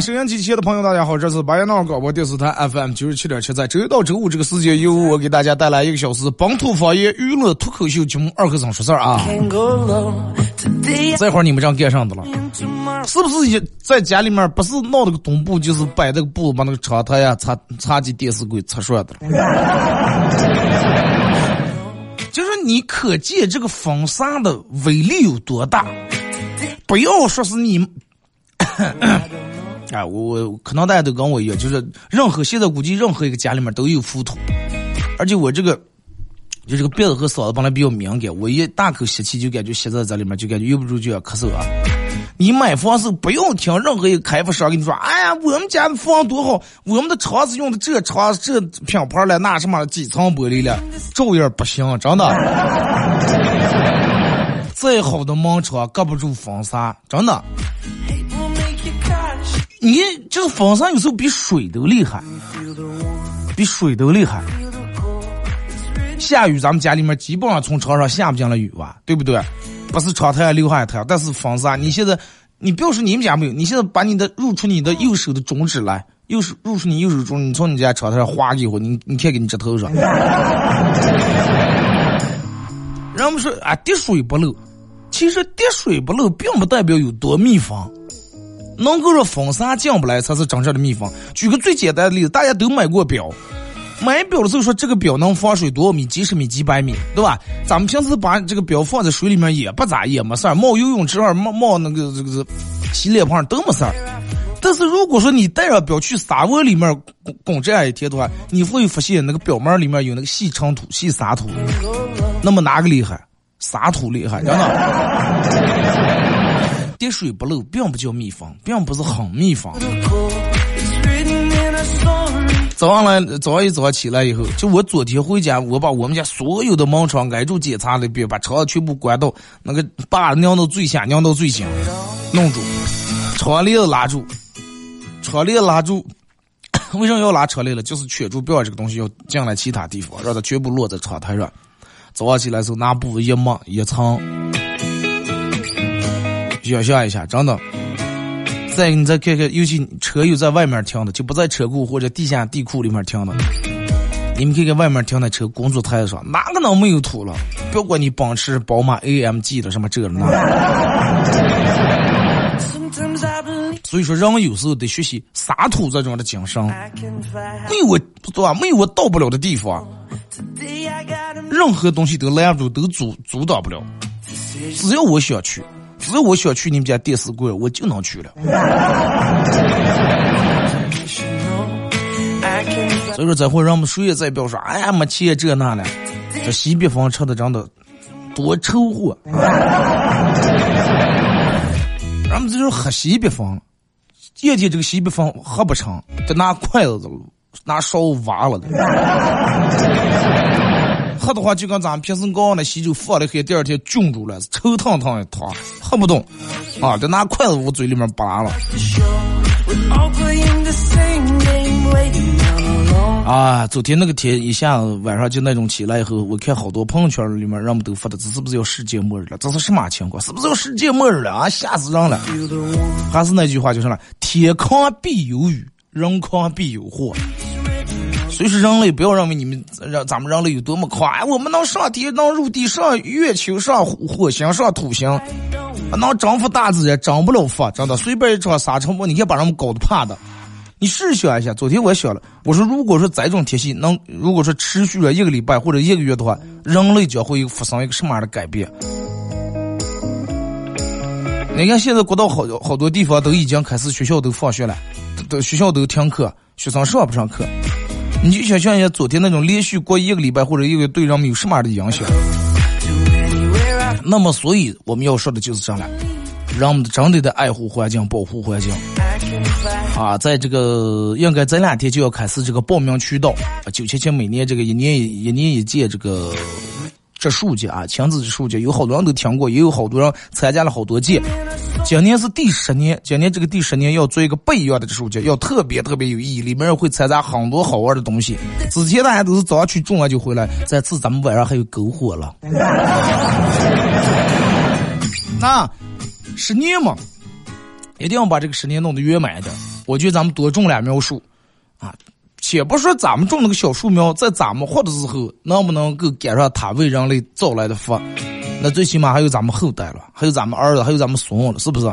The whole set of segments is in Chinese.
收音机前的朋友，大家好，这是白彦淖尔广播电视台 FM 九十七点七，在周一到周五这个时间，由我给大家带来一个小时本土方言娱乐脱口秀节目《二和尚说事儿》啊。这会儿你们这样干上的了，是不是也在家里面不是闹那个东布，就是摆那个布，把那个窗台呀、茶茶几、电视柜擦涮的了？就是你可见这个风扇的威力有多大？不要说是你。哎，我我可能大家都跟我一样，就是任何现在估计任何一个家里面都有浮土，而且我这个就这个鼻子和嗓子本来比较敏感，我一大口吸气就感觉吸在这里面，就感觉忍不住就要咳嗽啊。你买房时不用听任何一个开发商跟你说，哎呀，我们家的房多好，我们的窗子用的这窗这品牌了，那什么几层玻璃了，照样不行，真的。再好的门窗隔不住风沙，真的。你就是风扇有时候比水都厉害，比水都厉害。下雨咱们家里面基本上从窗上下不进来雨吧，对不对？不是窗台上流下太阳，但是风扇，你现在你不要说你们家没有，你现在把你的入出你的右手的中指来，右手入出你右手中，你从你家窗台上划一会，你你看给你指头上。人们说啊，滴水不漏，其实滴水不漏并不代表有多密封。能够让风扇进不来才是真正的秘方。举个最简单的例子，大家都买过表，买表的时候说这个表能防水多少米？几十米、几百米，对吧？咱们平时把这个表放在水里面也不咋，也没事儿，冒游泳池儿、冒冒那个这个洗脸盆都没事儿。但是如果说你带上表去沙窝里面滚滚这样一天的话，你会发现那个表面里面有那个细尘土、细沙土。那么哪个厉害？沙土厉害，真的。滴水不漏，并不叫密封，并不是很密封。早上来，早上一早起来以后，就我昨天回家，我把我们家所有的门窗挨住检查了一遍，把窗全部关到那个把拧到最下，拧到最紧，弄住，窗帘拉住，窗帘拉住。为什么要拉窗帘了？就是圈住，不要这个东西要进来其他地方，让它全部落在窗台上。早上起来时候拿布一抹一层。想象一下，真的。再你再看看，尤其车又在外面停的，就不在车库或者地下地库里面停的。你们看看外面停的车，工作台上哪个能没有土了？不要管你奔驰、宝马、AMG 的什么这那。所以说，人有时候得学习撒土这种的精神。没有我，对吧？没有我到不了的地方，任何东西都拦不住，都阻阻挡不了。只要我想去。只要我想去你们家电视柜，我就能去了。所以说，这会让我们谁也再不要说，哎呀，没钱这那的，这西北风吃的真的多臭货。咱们这就是喝西北风，今天这个西北风喝不成，得拿筷子拿勺挖了的。喝的话就跟咱们平时熬那稀粥放了黑，第二天菌住了，臭烫烫的汤，喝不动，啊，得拿筷子往嘴里面拔了。啊，昨天那个天一下子晚上就那种起来以后，我看好多朋友圈里面人们都发的，这是不是要世界末日了？这是什么情况？是不是要世界末日了啊？吓死人了！还是那句话就是了，天康必有雨，人康必有祸。所以说，人类不要认为你们让咱们人类有多么快，我们能上天，能入地，上月球，上火星，上土星，能征服大自然，征不了佛，真的。随便一场沙尘暴，你看把人们搞得怕的。你试想一下，昨天我想了，我说如果说这种天气能，如果说持续了一个礼拜或者一个月的话，人类将会发生一个什么样的改变？你看现在国道好好多地方都已经开始学校都放学了，都学校都停课，学生上不上课？你就想象一下，昨天那种连续过一个礼拜或者一个月，对人们有什么样的影响？那么，所以我们要说的就是这样了，让我们真的得爱护环境，保护环境。啊，在这个应该这两天就要开始这个报名渠道。九七七每年这个一年一年一届这个植树节啊，亲子植树节，有好多人都听过，也有好多人参加了好多届。今年是第十年，今年这个第十年要做一个不一样的植树节，要特别特别有意义，里面会掺杂很多好玩的东西。之前大家都是早上去种完就回来，这次咱们晚上还有篝火了。那十年嘛。一定要把这个十年弄得圆满一点。我觉得咱们多种两苗树，啊，且不说咱们种那个小树苗，在咱们活的时候能不能够赶上他为人类造来的福，那最起码还有咱们后代了，还有咱们儿子，还有咱们孙了，是不是？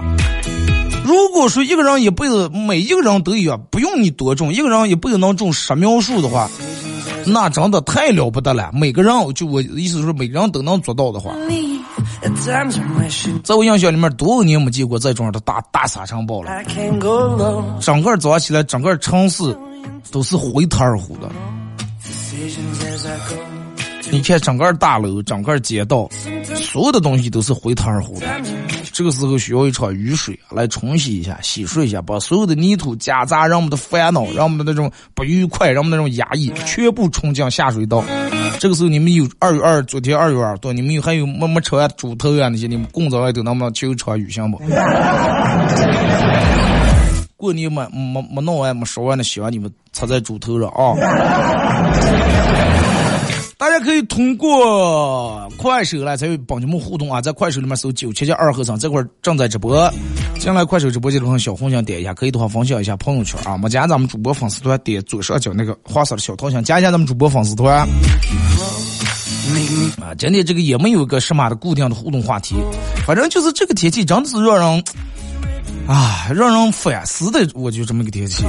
如果说一个人一辈子每一个人都有，不用你多种，一个人一辈子能种十苗树的话，那真的太了不得了。每个人就我意思是，每个人都能做到的话。在我印象里面，多少年没见过这种的大大沙尘暴了。整个早上起来，整个城市都是灰塌儿糊的。你看，整个大楼、整个街道，所有的东西都是灰塌二糊的。这个时候需要一场雨水来冲洗一下、洗漱一下，把所有的泥土夹杂、让我们的烦恼、让我们的那种不愉快、让我们那种压抑，全部冲进下水道。这个时候，你们有二月二，昨天二月二多，你们有还有没没吃完猪头啊那些，你们工作外头能不能求场雨行不？过年没没没弄完没烧完的香，你们插在猪头上啊！大家可以通过快手来参与帮你们互动啊，在快手里面搜九七七二和尚，这块正在直播。进来快手直播间的话，小红心点一下，可以的话分享一下朋友圈啊。没加咱们主播粉丝团，点左上角那个黄色的小桃心，加一下咱们主播粉丝团。啊，今天这个也没有个什么的固定的互动话题，反正就是这个天气真的是让人啊，让人反思的。我就这么个天气。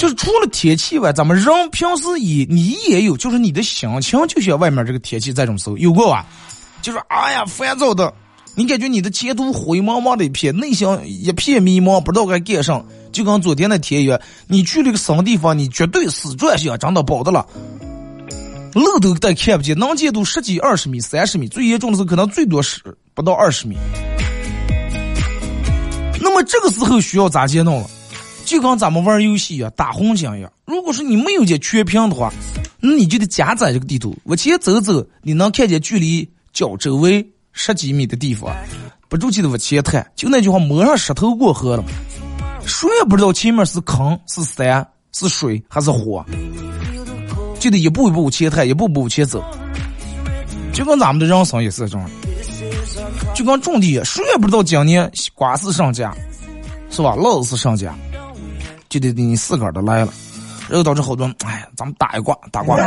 就是除了天气外，咱们人平时也你也有，就是你的心情就像外面这个天气这种时候有过吧？就是哎呀烦躁的，你感觉你的前途灰茫茫的一片，内心一片迷茫，不知道该干啥。就跟昨天那天一样，你去了个什么地方，你绝对死转向，真的保的了，路都再看不见，能见度十几、二十米、三十米，最严重的时候可能最多是不到二十米。那么这个时候需要咋接弄了？就跟咱们玩游戏一样，打红警一样。如果说你没有见全屏的话，那你就得加载这个地图，往前走走，你能看见距离脚周围十几米的地方，不住气的往前探。就那句话，摸上石头过河了，谁也不知道前面是坑是山是水还是火，就得一步一步往前探，一步步往前走。就跟咱们的人生也是这样，就跟种地，谁也不知道今年瓜是上架，是吧？老是上架。就得你自个儿的来了，然后导致好多，哎，咱们打一卦，打卦，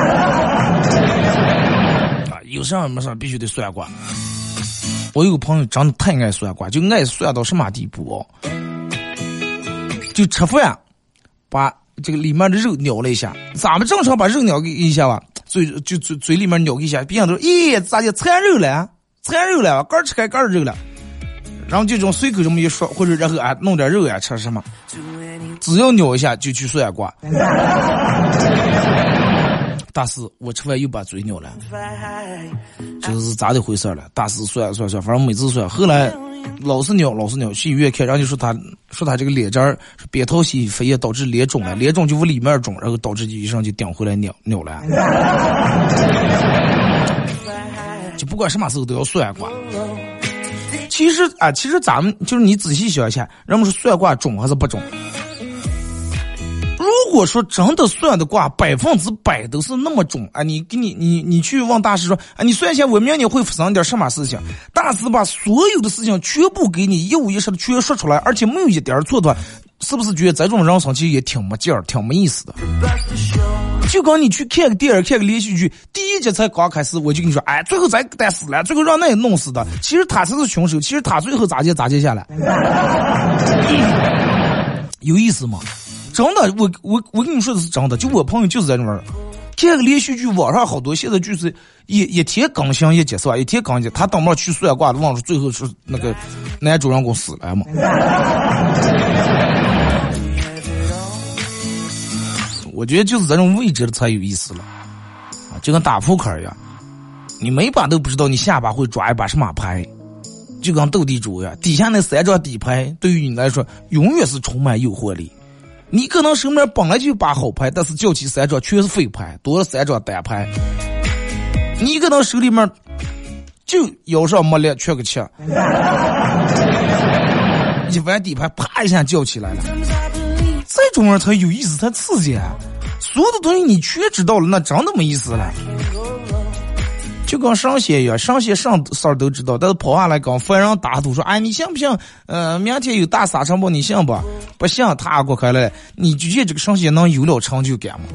啊，有事没事必须得算卦。我有个朋友真的太爱算卦，就爱算到什么地步哦？就吃饭，把这个里面的肉咬了一下，咱们正常把肉咬一下吧，嘴就嘴嘴里面咬一下，别人都说，咦，咋就馋肉了？馋肉了，刚吃开干肉了。然后就这种随口这么一说，或者然后啊弄点肉呀吃什么？只要扭一下就去算卦。大师，我吃饭又把嘴扭了，这是咋的回事了？大师算算算，反正每次算，后来老是扭，老是扭，去医院看，然后就说他说他这个脸这儿扁桃体发炎导致脸肿了，脸肿就往里面肿，然后导致医生就顶回来扭扭了。就不管什么时候都要算卦。其实啊，其实咱们就是你仔细想一下，人们说算卦准还是不准？如果说真的算的卦百分之百都是那么准啊，你给你你你去问大师说啊，你算一下我明年会发生点什么事情？大师把所有的事情全部给你一五一十的全说出来，而且没有一点错的话，是不是觉得这种人生其实也挺没劲儿，挺没意思的？就跟你去看个电影，看个连续剧，第一集才刚开始，我就跟你说，哎，最后咱得死了，最后让那弄死的，其实他才是凶手，其实他最后咋接咋接下来。有意思吗？真的，我我我跟你说的是真的，就我朋友就是在那玩儿，看个连续剧，网上好多现在就是一一天更新一集是吧？一天更新，他当面去算卦的，忘了最后是那个男主人公死了嘛？我觉得就是这种未知的才有意思了，啊，就跟打扑克一样，你每把都不知道你下把会抓一把什么牌，就跟斗地主一样，底下那三张底牌对于你来说永远是充满诱惑力。你可能手面本来就把好牌，但是叫起三张全是废牌，多了三张单牌。你可能手里面就腰上没力，缺个七，一玩底牌，啪一下叫起来了。这种人才有意思，才刺激啊！所有的东西你全知道了，那真的没意思了。就跟上仙一样，上仙上事儿都知道，但是跑下来跟凡人打赌说：“哎，你信不信？呃，明天有大沙尘暴，你信不？不信，他过开了，你觉得这个上仙能有了成就感吗？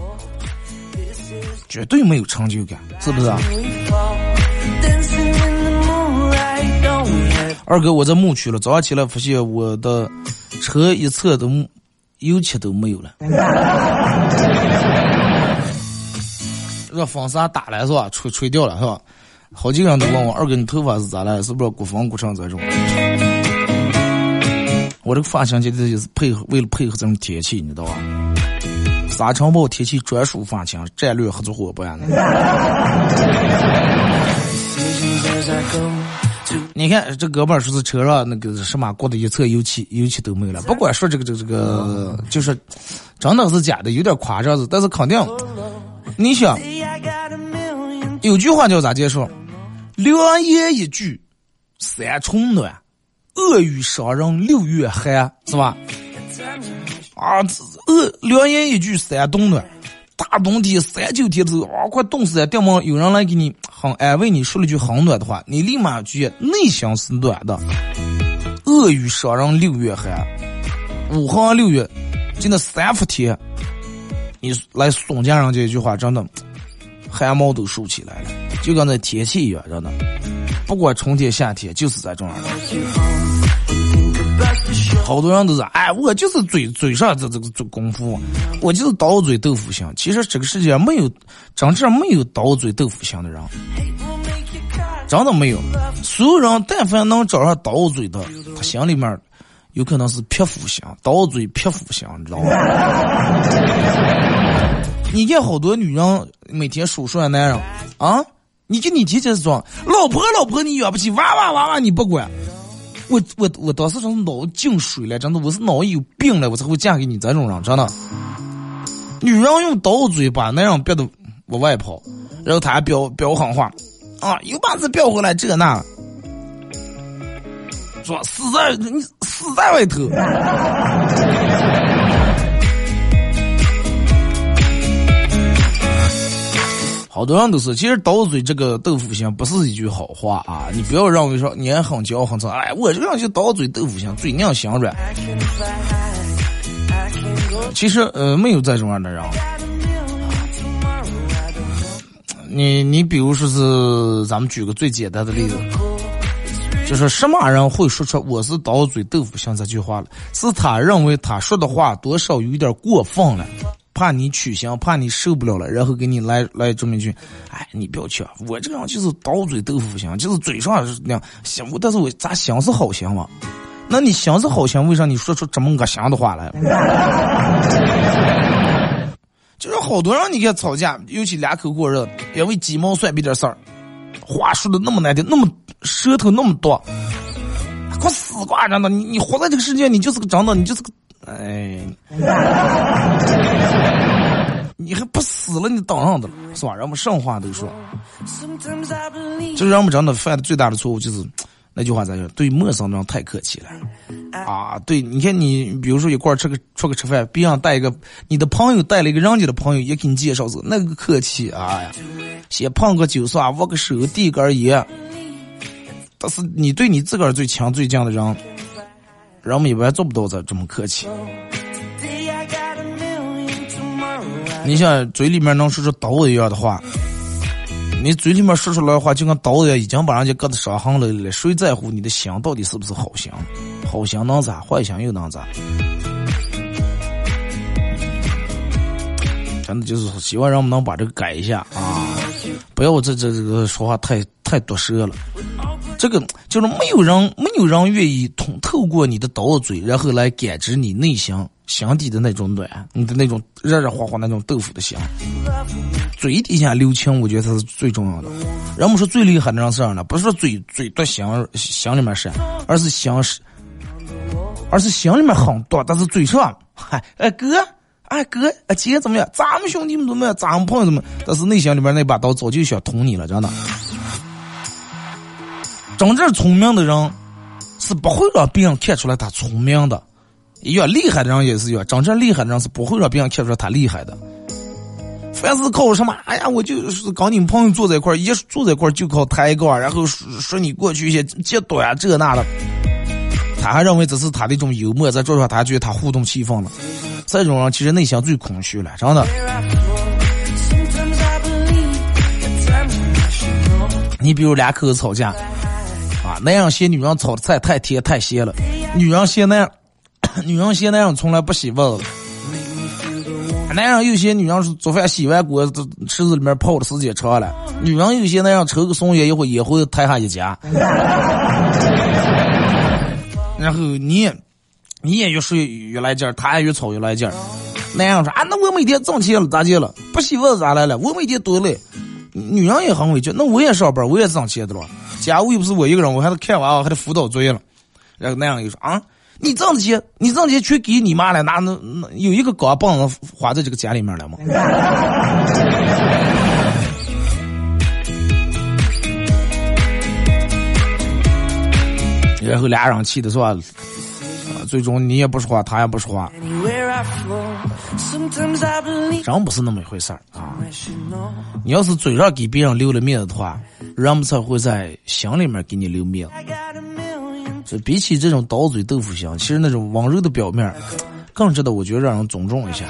绝对没有成就感，是不是？二哥，我在牧区了，早上起来发现我的车一侧都油漆都没有了。这风沙打来是吧？吹吹掉了是吧？好几个人都问我二哥，你头发是咋了？是不是刮风刮成这种？我这个发型其实就是配合，为了配合这种天气，你知道吧？沙尘暴天气专属发型，战略合作伙伴。你看这哥们儿说是车上那个什么刮的一侧油漆，油漆都没了。不管说这个这个这个，就是真的是假的，有点夸张子，但是肯定。你想，有句话叫咋介绍？良言一句三春暖，恶语伤人六月寒，是吧？啊，恶良言一句三冬暖，大冬天三九天的时候，啊，快冻死了。掉毛有人来给你很安慰你说了句很暖的话，你立马觉内心是暖的。恶语伤人六月寒，五行六月，就那三伏天。你来送家人这一句话，真的汗毛都竖起来了，就跟那天气一样，真的。不管春天夏天，就是在这样。好多人都是，哎，我就是嘴嘴上这这个功夫，我就是刀嘴豆腐心。其实这个世界没有真正没有刀嘴豆腐心的人，真的没有。所有人但凡能找上刀嘴的，他心里面。有可能是皮肤心，刀嘴皮肤心，你知道吗？你见好多女人每天数数男人啊，你给你天天说老婆老婆你养不起，娃娃娃娃你不管，我我我当时真脑进水了，真的我是脑有病了，我才会嫁给你这种人，真的。女人用刀嘴把男人逼得往外跑，然后他还飙飙狠话，啊，又把子飙回来这那。说死在你死在外头，好多人都是，其实刀嘴这个豆腐心不是一句好话啊！你不要认为说你很骄傲很脏，哎，我这个人就刀嘴豆腐心，嘴硬心软。其实呃，没有这种样的人。你你比如说是，咱们举个最简单的例子。就是什么人会说出“我是刀嘴豆腐心”这句话了？是他认为他说的话多少有点过分了，怕你取消，怕你受不了了，然后给你来来这么一句：“哎，你不要去，我这个人就是刀嘴豆腐心，就是嘴上是那样想，但是我咋想是好心嘛？那你想是好心，为啥你说出这么恶心的话来？就是好多人你看吵架，尤其两口过日子，因为鸡毛蒜皮点事儿。话说的那么难听，那么舌头那么多，快死挂着呢！你你活在这个世界，你就是个长的，你就是个哎，你还不死了？你当上的了是吧？人们上话都说，就是人们真的犯的最大的错误就是。那句话咋说？对陌生人太客气了啊！对，你看你，比如说一块儿吃个出个吃饭，别人带一个你的朋友带了一个人家的朋友，也给你介绍是那个客气啊呀，先碰个酒耍，握个手，递根烟。但是你对你自个儿最强最近的人，人们一般做不到这这么客气。你像嘴里面能说出刀子一样的话，你嘴里面说出来的话，就跟刀子一样，已经把人家割的伤痕累累。谁在乎你的心到底是不是好心？好心能咋？坏心又能咋？真的就是希望人们能把这个改一下啊，不要这这这个说话太。太毒舌了。这个就是没有人没有人愿意通透过你的刀嘴，然后来感知你内心心底的那种暖，你的那种热热乎乎那种豆腐的香。嘴底下留情，我觉得才是最重要的。人们说最厉害的人是啥呢？不是说嘴嘴毒心心里面是，而是心是，而是心里面很多，但是嘴上嗨哎哥。哎哥，哎姐怎么样？咱们兄弟们怎么样？咱们朋友怎么？但是内心里边那把刀早就想捅你了，真的。真正聪明的人是不会让别人看出来他聪明的，越厉害的人也是越。真正厉害的人是不会让别人看出来他厉害的。凡是靠什么？哎呀，我就是跟你们朋友坐在一块儿，一坐在一块儿就靠抬杠，然后说说你过去一些嫉妒呀这那的。他还认为这是他的一种幽默，在桌上他觉得他互动气氛了。这种人其实内心最空虚了，真的。你比如两口子吵架，男人嫌女人炒的菜太甜太咸了，女人嫌男，女人嫌男人从来不洗碗了，男人又嫌女人做饭洗完锅池子里面泡的时间长了，女人又嫌男人抽个松烟一会也会弹下一家，然后你。你也越睡越来劲儿，他也越吵越来劲儿。男人说啊，那我每天挣钱了咋地了？不洗碗咋来了？我每天多累。女人也很委屈，那我也上班，我也挣钱的了。家务又不是我一个人，我还得看娃，还得辅导作业了。然后那样又说啊，你挣的钱，你挣的钱全给你妈了，哪能有一个钢棒子花在这个家里面了吗？然后俩人气的是吧？最终你也不说话，他也不说话，真不是那么一回事儿啊！你要是嘴上给别人留了面子的话，人们才会在心里面给你留面子。就比起这种刀嘴豆腐心，其实那种温柔的表面，更值得我觉得让人尊重一下。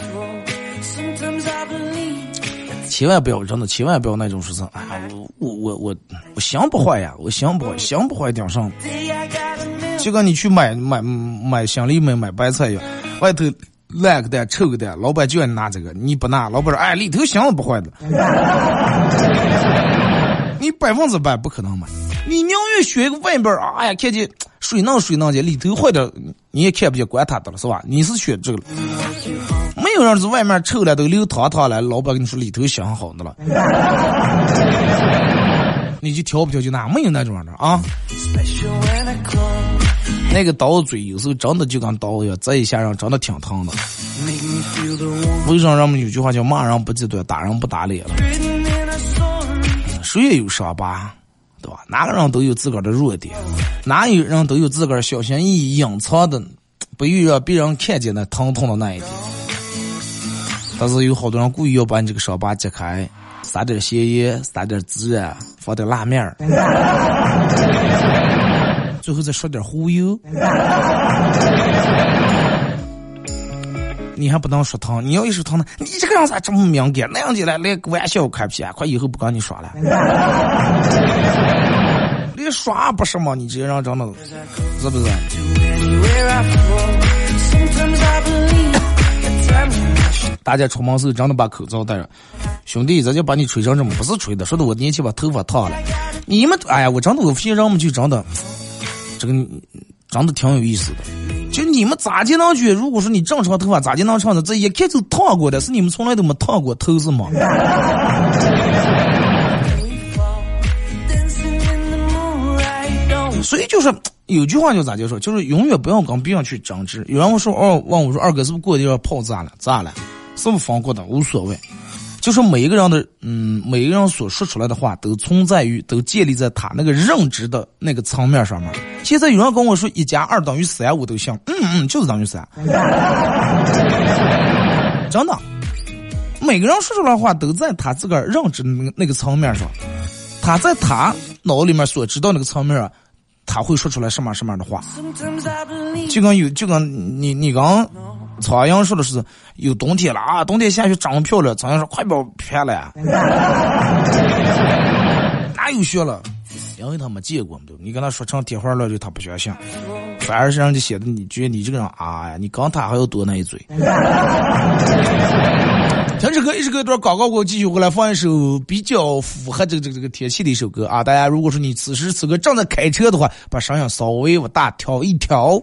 千万不要真的，千万不要那种说是啊，我我我我心不坏呀，我心不坏，心不坏顶上。就跟你去买买买香梨买买白菜一样，外头烂个蛋臭个蛋，老板就让你拿这个，你不拿，老板说哎里头箱子不坏的，你百分之百不可能买，你宁愿选一个外边哎呀看见水嫩水嫩的，里头坏的你也看不见，管他的了是吧？你是选这个了，没有人是外面臭了都流汤汤了，老板跟你说里头香好的了，你就挑不挑就拿，没有那种的啊。那个刀嘴有时候真的就跟刀一样，这一下人真的挺疼的。为啥人们有句话叫“骂人不记短，打人不打脸”了？谁也有伤疤，对吧？哪个人都有自个儿的弱点，哪有人都有自个儿小心翼翼隐藏的，不愿让别人看见的疼痛的那一点。但是有好多人故意要把你这个伤疤揭开，撒点咸盐，撒点孜然，放点辣面儿。最后再说点忽悠，你还不能说疼，你要一说疼呢，你这个人咋这么敏感？那样子来连玩笑开不起，快以后不跟你耍了。连耍不是吗？你这人真的，是不是？大家出门时候真的把口罩戴上，兄弟，咱就把你吹成这么，不是吹的，说的我年轻把头发烫了。你们，哎呀，我真的我发现人们就真的。这个长得挺有意思的，就你们咋就能觉？如果说你正常头发咋就能长的？这一看就烫过的，是你们从来都没烫过头是吗？所以就是有句话叫咋就说，就是永远不要跟别人去争执。有人说哦，问我说二哥是不是过的地方泡咋了？咋了？是不是放过的？无所谓。就是每一个人的，嗯，每一个人所说出来的话，都存在于，都建立在他那个认知的那个层面上面。现在有人跟我说一加二等于三，我都信，嗯嗯，就是等于三。真的，每个人说出来的话，都在他自个儿认知那个那个层面上，他在他脑里面所知道那个层面啊，他会说出来什么什么样的话。就跟有，就跟你你刚。苍蝇说的是有冬天了啊，冬天下雪长漂亮。苍蝇说快别骗了，哪有雪了？因为他没见过嘛，你跟他说成天花乱坠，他不相信，反而是让你显得你觉得你这个人啊呀，你刚他还要多那一嘴。停止歌一首歌一段广告过后，继续回来放一首比较符合这个这个这个天气的一首歌啊！大家如果说你此时此刻正在开车的话，把声音稍微往大调一调。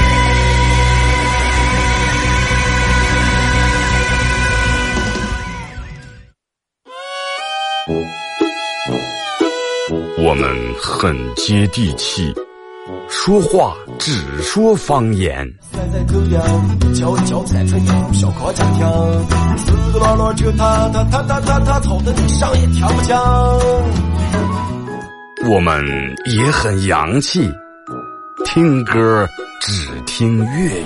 我们很接地气，说话只说方言。我们也很洋气，听歌只听粤语。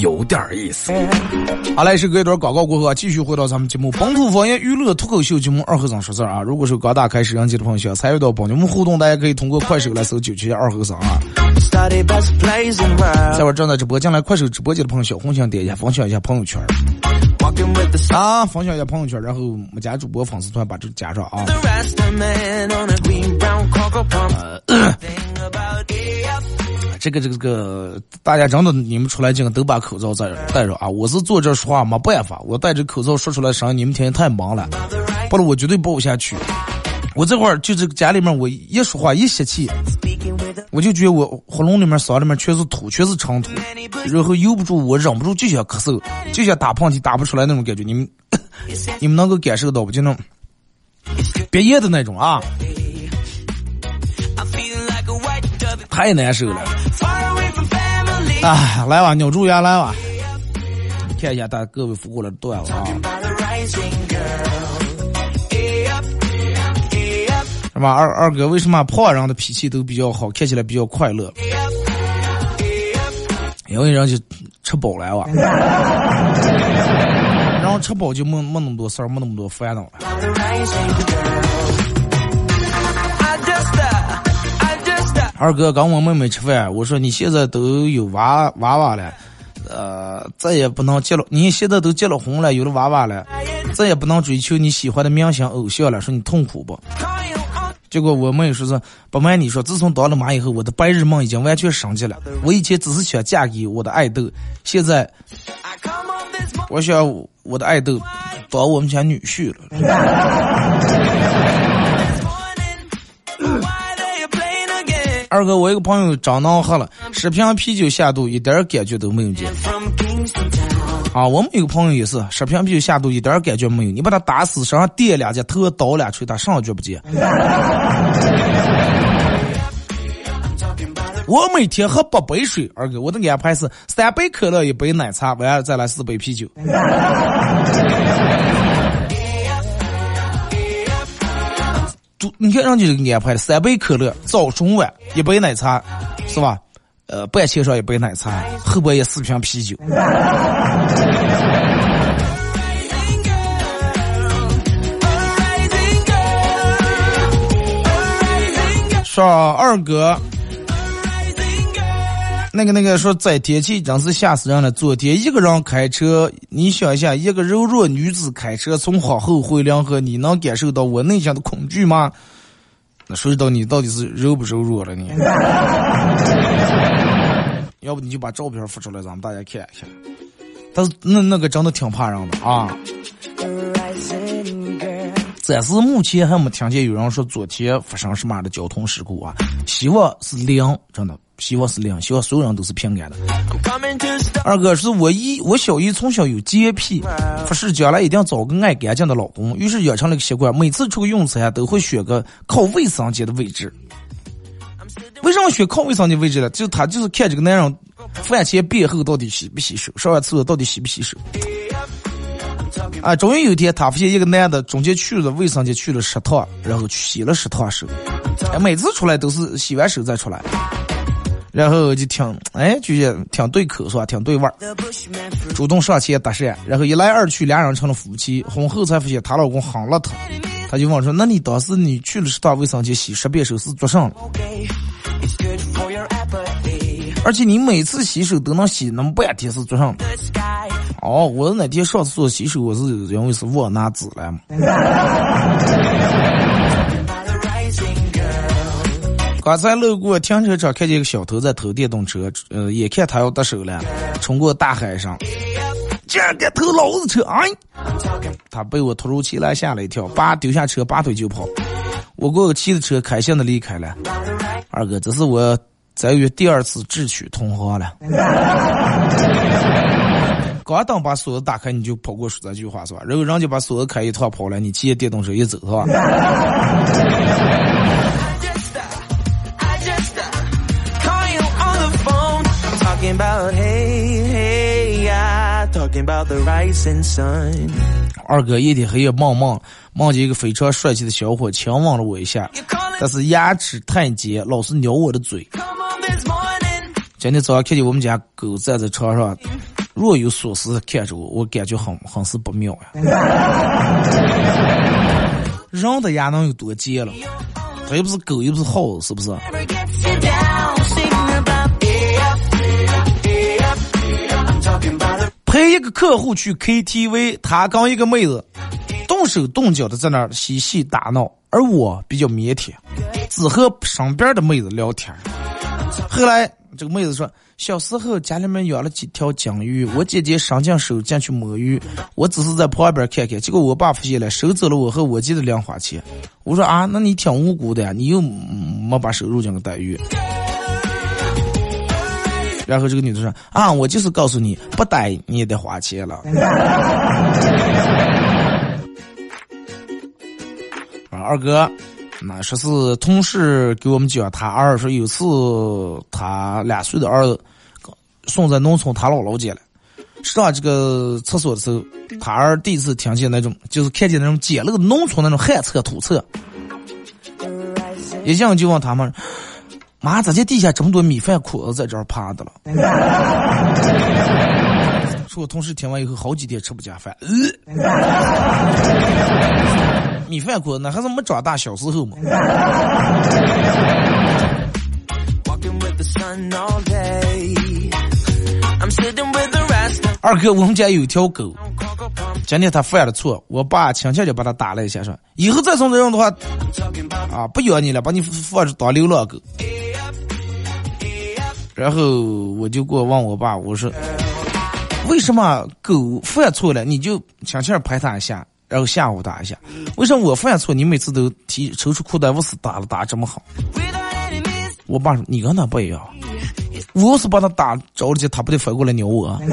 有点意思。好嘞，是隔一段广告过后啊，继续回到咱们节目《本土方言娱乐脱口秀》节目二和尚说事儿啊。如果是刚打开摄像机的朋友，想参与到帮你们互动，大家可以通过快手来搜九七二和尚啊。在我正在直播进来快手直播间的朋友，小红心点一下，分享一下朋友圈啊，分享一下朋友圈，然后我们家主播粉丝团把这加上啊。这个这个这个，大家真的你们出来进都把口罩戴戴着啊！我是坐这说话没办法，我戴着口罩说出来声，你们听太忙了，不然我绝对播不下去。我这会儿就这个家里面，我一说话一吸气，我就觉得我喉咙里面、嗓里面全是土，全是尘土，然后由不住，我忍不住就想咳嗽，就想打喷嚏，打不出来那种感觉。你们 你们能够感受到不？就那种憋噎的那种啊！太难受了，哎，来吧，扭住牙来吧，看一下大各位服过的段子啊，是吧？二二哥，为什么胖人的脾气都比较好，看起来比较快乐？因为人就吃饱了哇，然后吃饱就没没那么多事儿，没那么多烦恼了。二哥，刚我妹妹吃饭，我说你现在都有娃娃娃了，呃，再也不能结了。你现在都结了婚了，有了娃娃了，再也不能追求你喜欢的明星偶像了。说你痛苦不？结果我妹说是不瞒你说，自从当了妈以后，我的白日梦已经完全升级了。我以前只是想嫁给我的爱豆，现在我想我的爱豆当我们家女婿了。二哥，我一个朋友长脑喝了十瓶啤酒下肚，一点感觉都没有见。啊，我们有个朋友也是十瓶啤酒下肚，一点感觉没有。你把他打死，身上电两下，头倒两锤，他上觉不见。我每天喝八杯水，二哥，我的安排是三杯可乐，一杯奶茶，完了再来四杯啤酒。就你看人家就给你安排了，三杯可乐，早中晚一杯奶茶，是吧？呃，半钱上一杯奶茶，后半夜四瓶啤酒。说二哥，那个那个说这天气真是吓死人了。昨天一个人开车，你想一下，一个柔弱女子开车从皇后回梁河，你能感受到我内心的恐惧吗？那谁知道你到底是柔不柔弱了你？要不你就把照片发出来，咱们大家看一下。但是那那个真的挺怕人的啊。暂时目前还没听见有人说昨天发生什么样的交通事故啊，希望是零，真的，希望是零，希望所有人都是平安的。二哥是我姨，我小姨从小有洁癖，发誓将来一定要找个爱干净的老公，于是养成了个习惯，每次出去用餐都会选个靠卫生间的位置。为什么选靠卫生间位置呢？就他就是看这个男人饭前便后到底洗不洗手，上完厕所到底洗不洗手。啊！终于有一天，他发现一个男的中间去了卫生间去了十趟，然后去洗了十趟手。哎，每次出来都是洗完手再出来，然后就挺哎，就觉挺对口是吧？挺对味儿。主动上前搭讪，然后一来二去，俩人成了夫妻。婚后才发现她老公很邋遢，她就问说：“那你当时你去了食堂卫生间洗十遍手是做甚了？而且你每次洗手都能洗那么半天是做啥？”哦，我那天上厕所洗手，我是因为是忘拿纸了嘛。刚才路过停车场，看见一个小偷在偷电动车，呃，眼看他要得手了，冲过大海上，竟然敢偷老子车！哎，他被我突如其来吓了一跳，叭丢下车，拔腿就跑。我过个骑着车开心的离开了。二哥，这是我在于第二次智取同行了。刚等把锁子打开，你就跑过说这句话是吧？然后人家把锁子开一趟跑了，你骑着电动车一走是吧？二哥一天黑夜梦梦梦见一个非常帅气的小伙亲吻了我一下，但是牙齿太尖，老是咬我的嘴。今天早上看见我们家狗站在床上。若有所思看着我，我感觉很很是不妙呀。人的牙能有多尖了？它又不是狗，又不是耗子，是不是？陪一个客户去 KTV，他跟一个妹子动手动脚的在那儿嬉戏打闹，而我比较腼腆，只和身边的妹子聊天。后来这个妹子说。小时候家里面养了几条金鱼，我姐姐伸进手进去摸鱼，我只是在旁边看看。结果我爸发现了，收走了我和我姐的零花钱。我说啊，那你挺无辜的呀，你又没把手入进个逮鱼。然后这个女的说啊，我就是告诉你，不逮你也得花钱了。啊，二哥。那说是同事给我们讲，他儿说有次他两岁的儿子送在农村他姥姥家了，上这个厕所的时候，他儿第一次听见那种，就是看见那种简陋农村那种旱厕土厕，一进就问他们：“妈，咋这地下这么多米饭裤子在这儿趴的了？” 说我同事听完以后，好几天吃不下饭。米饭裤子那还是没长大小时候嘛。二哥，我们家有一条狗，今天他犯了错，我爸亲切就把他打了一下，说以后再送这样的话，啊，不养你了，把你放着当流浪狗。然后我就过问我爸，我说为什么狗犯错了你就轻轻拍它一下？然后吓唬他一下，为什么我犯错，你每次都提抽出裤带，我是打了打这么好？我爸说你跟他不一样，我要是把他打着了急，他不得反过来咬我？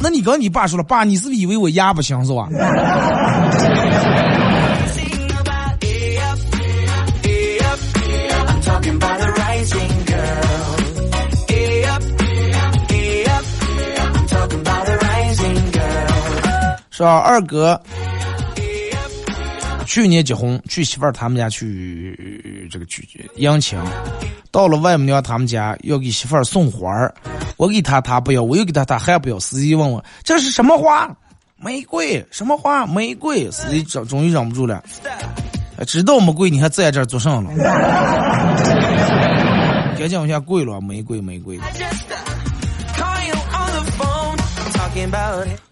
那你跟你爸说了，爸，你是不是以为我牙不行是吧？是吧？二哥去年结婚，去媳妇儿他们家去这个去迎亲，到了外母娘他们家要给媳妇儿送花儿，我给他他不要，我又给他他还不要。司机问我这是什么花？玫瑰？什么花？玫瑰？司机终终于忍不住了，知道玫瑰你还在这儿做甚了？赶紧往下跪了，玫瑰玫瑰。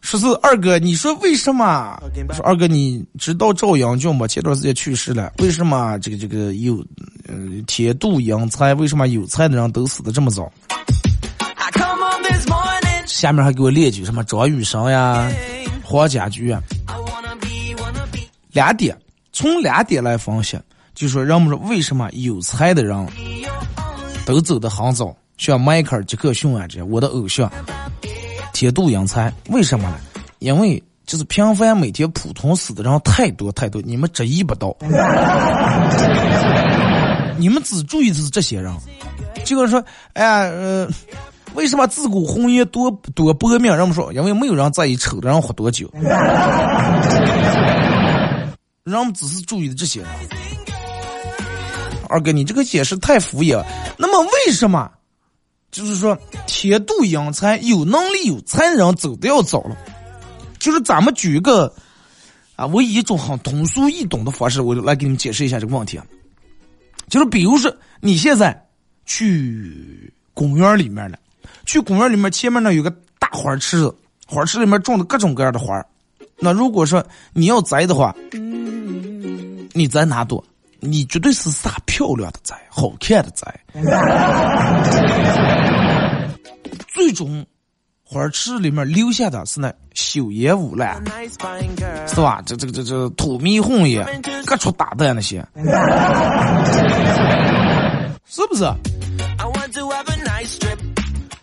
十四二哥，你说为什么？说二哥，你知道赵阳俊吗？前段时间去世了。为什么这个这个有，呃，天妒英才？为什么有才的人都死的这么早？下面还给我列举什么张雨生呀、黄家驹啊。两点，从两点来分析，就说人们说为什么有才的人都走得很早，像迈克尔·杰克逊啊这样，我的偶像。天妒英才，为什么呢？因为就是平凡每天普通死的人太多太多，你们注意不到，你们只注意的是这些人。这个说，哎呀，呃，为什么自古红颜多多薄命？人们说，因为没有人在意丑的人活多久，人们只是注意的这些人。二哥，你这个解释太敷衍。那么为什么？就是说，天妒英才，有能力有才人走都要早了。就是咱们举一个啊，我以一种很通俗易懂的方式，我来给你们解释一下这个问题啊。就是比如说，你现在去公园里面了，去公园里面前面那有个大花池子，花池里面种的各种各样的花。那如果说你要栽的话，你栽哪朵？你绝对是撒漂亮的仔，好看的仔。最终，花池里面留下的是那朽叶无烂，是吧？这这这这土迷红叶，各处打的那些，是不是？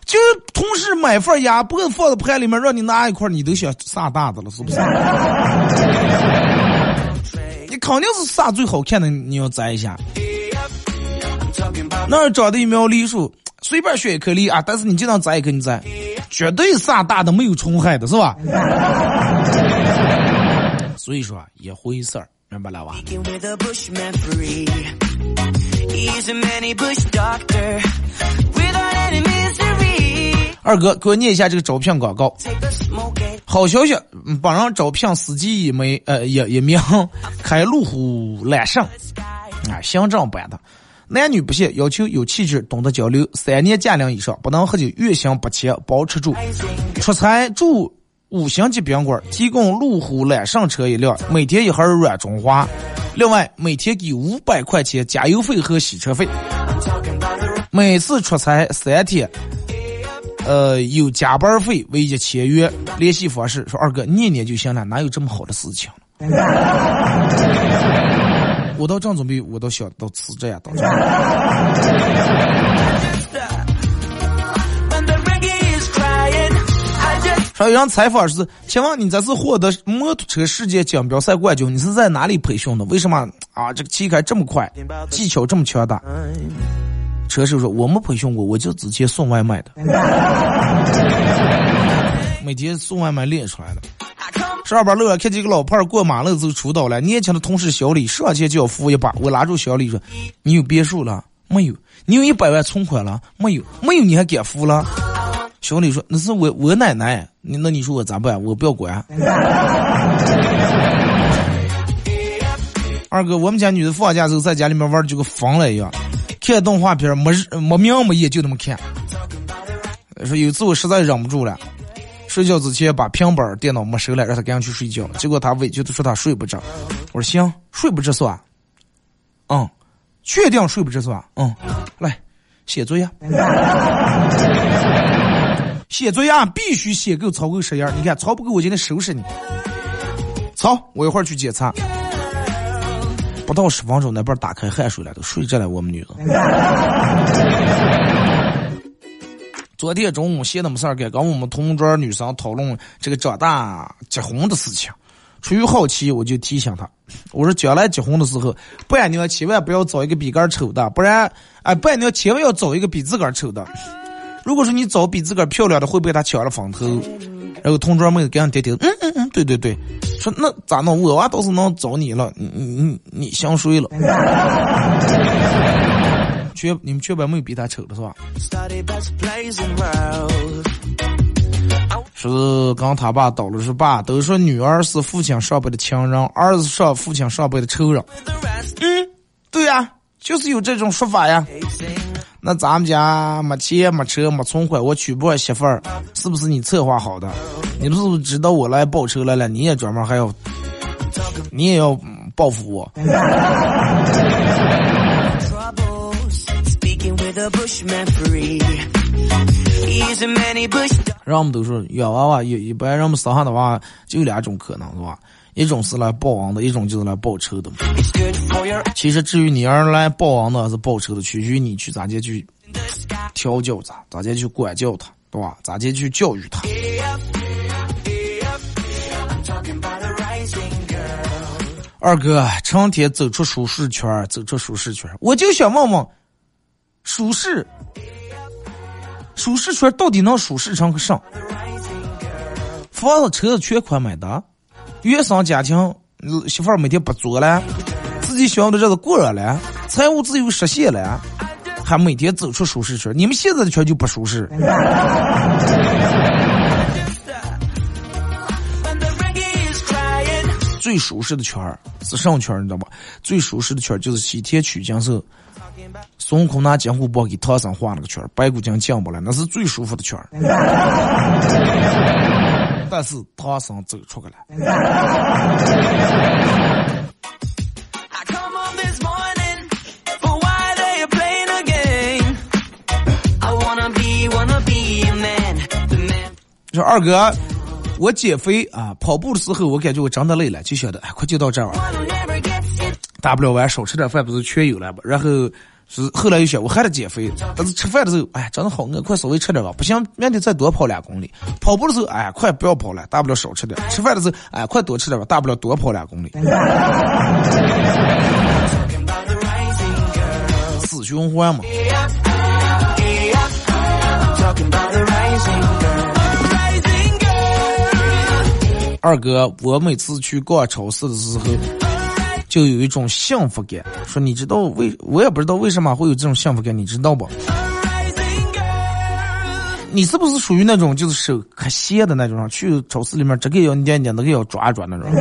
就是同时买份鸭脖放在盘里面，让你拿一块，你都想撒大的了，是不是？肯定是撒最好看的，你要摘一下。那儿长的一苗梨树，随便选一颗梨啊，但是你经常摘一棵，你摘，绝对撒大的，没有虫害的，是吧？所以说一回事儿，明白了吧？二哥，给我念一下这个招聘广告。好消息，本人招聘司机一枚，呃，一一名，开路虎揽胜，啊，行政版的，男女不限，要求有气质，懂得交流，三年驾龄以上，不能喝酒，月薪八千，包吃住，出差住五星级宾馆，提供路虎揽胜车一辆，每天一盒软中华，另外每天给五百块钱加油费和洗车费，每次出差三天。呃，有加班费为一千元，联系方式说二哥念念就行了，哪有这么好的事情？我倒正准备，我倒想到辞职呀，到这。还有人采访是，请问你这次获得摩托车世界锦标赛冠军，你是在哪里培训的？为什么啊？这个骑开这么快，技巧这么强大？车手说：“我没培训过，我就直接送外卖的，每天送外卖练出来的。”十二班路上看见个老胖过马路就出道了，年轻的同事小李上前就要扶一把，我拉住小李说：“你有别墅了没有？你有一百万存款了没有？没有你还敢扶了？”小李说：“那是我我奶奶，你那你说我咋办？我不要管。”二哥，我们家女的放假时候在家里面玩就跟疯了一样。看动画片没没明没眼就那么看。说有次我实在忍不住了，睡觉之前把平板电脑没收了，让他赶紧去睡觉。结果他委屈的说他睡不着。我说行，睡不着是吧？嗯，确定睡不着是吧？嗯，来写作业。写作业必须写够超过十页，你看超不够我今天收拾你。操，我一会儿去检查。不到十分钟，那边打开汗水了，都睡着了。我们女的。昨天中午闲的没事儿干，跟我们同桌女生讨论这个长大结婚的事情。出于好奇，我就提醒她，我说将来结婚的时候，伴娘千万不要找一个比个儿丑的，不然，哎，伴娘千万要找一个比自个儿丑的。如果说你找比自个儿漂亮的，会被他抢了风头。然后同桌妹子给俺点点，嗯嗯嗯，对对对，说那咋弄？我娃倒是能找你了，你你你你想睡了？全你们全班没有比他丑的是吧？是刚他爸倒了是爸，都说女儿是父亲上辈的情人，儿子是父亲上辈的仇人。嗯，对呀，就是有这种说法呀。那咱们家没钱没车没存款，我娶不上媳妇儿，是不是你策划好的？你是不是知道我来报仇来了？你也专门还要，你也要报复我？让我们都说养娃娃，一一般让我们生下的娃就两种可能，是吧？一种是来报恩的，一种就是来报仇的。其实至于你要是来报恩的还是报仇的，取决于你去咋接去调教他，咋接去管教他，对吧？咋接去教育他。二哥，成天走出舒适圈，走出舒适圈，我就想问问，舒适。舒适圈到底能舒适成个啥？房子车子全款买的，原生家庭媳妇儿每天不做了，自己想要的日子过上了，财务自由实现了，还每天走出舒适圈。你们现在的圈就不舒适。最舒适的圈是上圈你知道吧？最舒适的圈就是西天取经时。孙悟空拿金箍棒给唐僧画了个圈白骨精进不来，那是最舒服的圈但是唐僧走出去了。说二哥，我减肥啊，跑步的时候我感觉我真的累了，就晓得哎，快就到这儿了，大不了我少吃点饭，不是全有了吧？然后。是后来又想我还得减肥，但是吃饭的时候，哎，真的好饿，快稍微吃点吧，不行，明天再多跑两公里。跑步的时候，哎，快不要跑了，大不了少吃点。吃饭的时候，哎，快多吃点吧，大不了多跑两公里。死循环嘛。二哥，我每次去逛超市的时候。就有一种幸福感，说你知道为我也不知道为什么会有这种幸福感，你知道不？你是不是属于那种就是手可闲的那种，去超市里面这个要捏捏，那个要抓抓那种？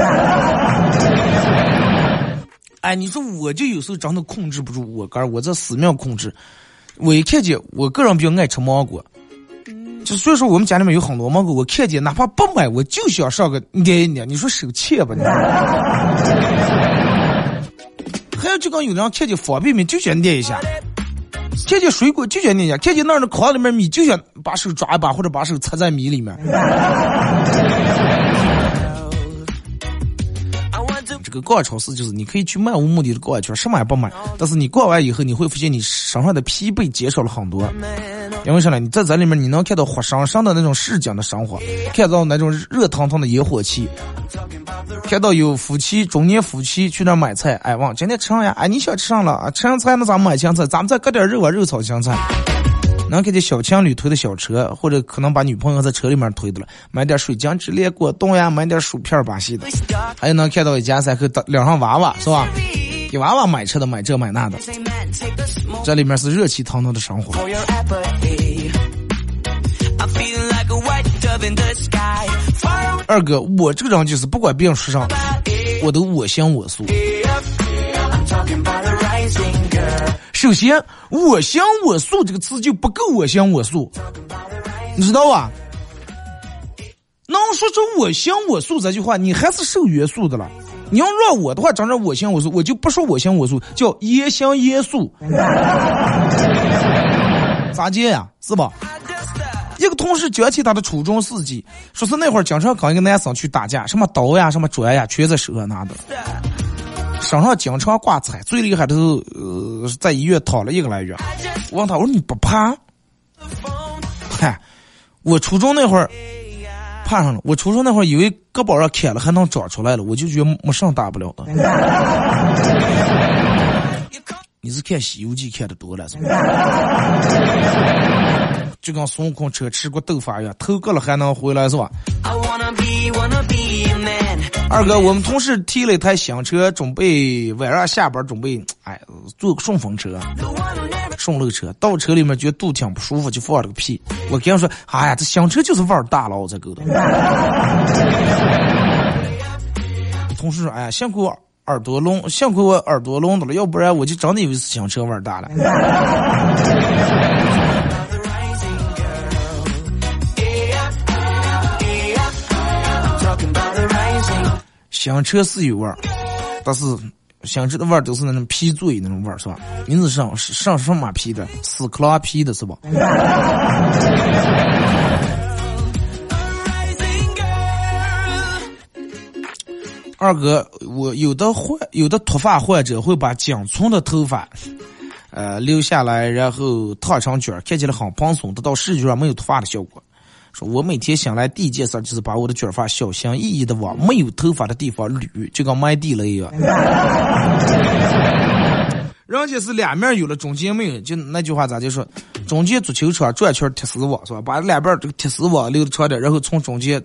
哎，你说我就有时候真的控制不住我哥，我这死命控制。我一看见我个人比较爱吃芒果，所以说我们家里面有很多芒果，我看见哪怕不买，我就想上个捏一捏。你说手欠吧你？还有就跟有人看见方便面就想捏一下，看见水果就想捏一下，看见那儿的筐里面米就想把手抓一把或者把手插在米里面。这个逛超市就是你可以去漫无目的的逛一圈，什么也不买，但是你逛完以后你会发现你身上的疲惫减少了很多。因为啥呢？你在这里面你能看到活生生的那种市井的生活，看到那种热腾腾的烟火气，看到有夫妻中年夫妻去那买菜，哎，问今天吃上呀？哎，你想吃上了？啊，吃上菜那咱们买青菜，咱们再搁点肉啊，肉炒青菜。能看见小情侣推的小车，或者可能把女朋友在车里面推的了，买点水晶之恋果冻呀，买点薯片巴西的，还有能看到一家三口两上娃娃是吧？给娃娃买车的，买这买那的，这里面是热气腾腾的生活。二哥，我这个人就是不管别人说啥，我都我行我素。首先，“我行我素”这个词就不够“我行我素”，你知道吧？能说出“我行我素”这句话，你还是受约束的了。你要让我的话，整整我行我素，我就不说我行我素，叫言行严肃，咋接呀？是吧？一个同事讲起他的初中事迹，说是那会儿经常跟一个男生去打架，什么刀呀、什么砖呀，全在手上拿的，身上经常挂彩，最厉害的是，呃，在医院躺了一个来月。我问他，我说你不怕？嗨，我初中那会儿。怕上了，我初中那会儿以为胳膊上砍了还能长出来了，我就觉得没啥大不了的。你是看《西游记》看的多了是吧？就跟孙悟空吃吃过豆腐一样，头割了还能回来是吧？二哥，我们同事提了一台新车，准备晚上下班准备，哎，坐个顺风车、顺路车。到车里面觉得肚挺不舒服，就放了个屁。我跟他说，哎呀，这新车就是味儿大了，我这狗的。同事说，哎呀，幸亏我耳朵聋，幸亏我耳朵聋的了，要不然我就真的以为是新车味儿大了。新车是有味儿，但是新车的味儿都是那种皮座椅那种味儿，是吧？你是上上什么皮的？斯克拉皮的是吧？二哥，我有的患有的脱发患者会把仅存的头发，呃，留下来，然后烫成卷，看起来很蓬松，得到视觉上没有脱发的效果。说我每天醒来第一件事就是把我的卷发小心翼翼的往没有头发的地方捋，就跟埋地雷一样。人家是两面有了，中间没有，就那句话咋就说，中间足球场转圈铁丝网是吧？把两边这个铁丝网留的长点，然后从中间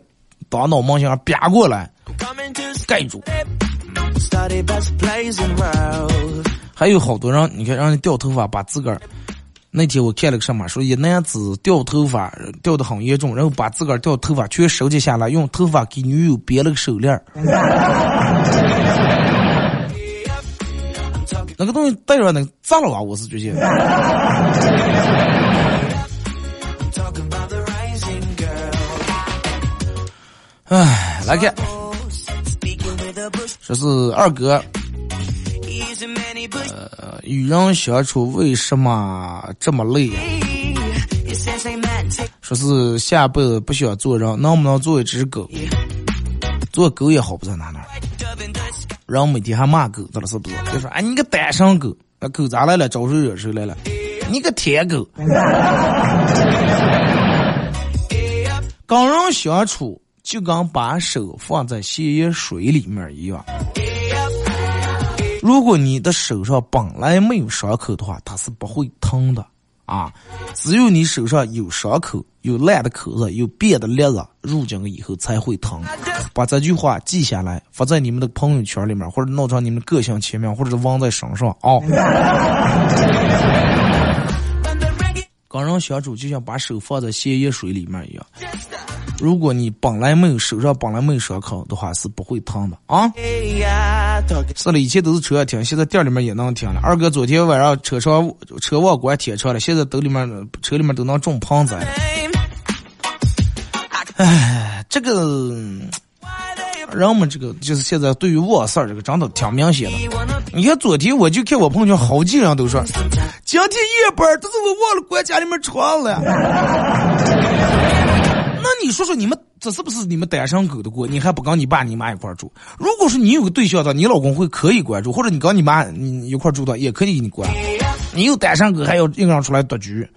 当脑门上啪过来，盖住。还有好多人，你看让人掉头发，把自个儿。那天我看了个什么，说一男子掉头发掉的很严重，然后把自个儿掉头发全收集下来，用头发给女友编了个手链那个东西戴着能咋了啊？我是觉得。哎，来看，这是二哥。呃，与人相处为什么这么累呀？说是下辈子不想做人，能不能做一只狗？做狗也好不在哪哪。人每天还骂狗，知道是不是？就说哎，你个单身狗，那狗咋来了？招谁惹谁来了？你个舔狗！跟人相处就跟把手放在咸盐水里面一样。如果你的手上本来没有伤口的话，它是不会疼的啊。只有你手上有伤口、有烂的口子、有变的裂了入井以后才会疼。把这句话记下来，发在你们的朋友圈里面，或者弄成你们个性签名，或者是纹在身上啊。跟人相处就像把手放在咸盐水里面一样。如果你本来没有手上本来没有伤口的话，是不会疼的啊。是了，以前都是车停，现在店里面也能停了。二哥昨天晚上车上车忘关铁车了，现在都里面车里面都能种盆栽。哎，这个人们这个就是现在对于卧事儿这个真的挺明显的。你看昨天我就看我朋友圈，好几人都说，今天夜班，但是我忘了关家里面窗了。那你说说，你们这是不是你们单身狗的锅？你还不跟你爸你妈一块住？如果说你有个对象的，你老公会可以关注，或者你跟你妈你一块住的，也可以给你关。你有单身狗还要硬让出来夺局？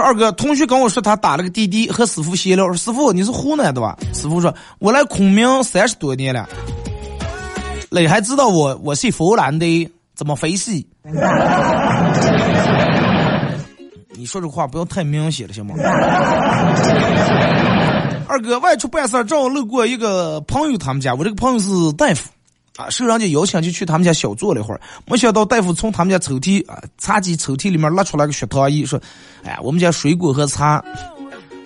二哥，同学跟我说他打了个滴滴，和师傅闲聊。师傅你是湖南的吧？师傅说，我来昆明三十多年了。你还知道我我是湖南的？怎么回事？你说这话不要太明显了，行吗？二哥外出办事正好路过一个朋友他们家，我这个朋友是大夫。啊，受人家邀请就去他们家小坐了一会儿，没想到大夫从他们家抽屉啊茶几抽屉里面拉出来个血糖仪，说：“哎呀，我们家水果和茶，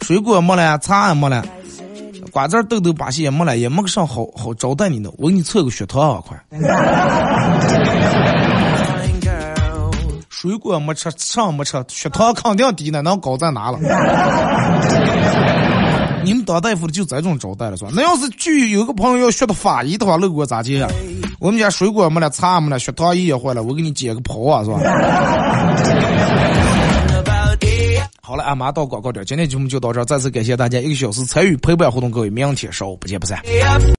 水果没了，茶也没了，瓜子豆豆把戏也没了，也没个啥好好招待你的，我给你测个血糖啊，快！水果没吃，啥没吃，血糖肯定低呢，能高在哪了？”你们当大夫的就这种招待了是吧？那要是去有个朋友要学的法医的话，那我咋接呀？我们家水果没了，茶没了，血糖仪也坏了，我给你接个跑啊，是吧？好了，俺妈到广告点，今天节目就到这儿，再次感谢大家一个小时参与陪伴活动，各位明天上午不见不散。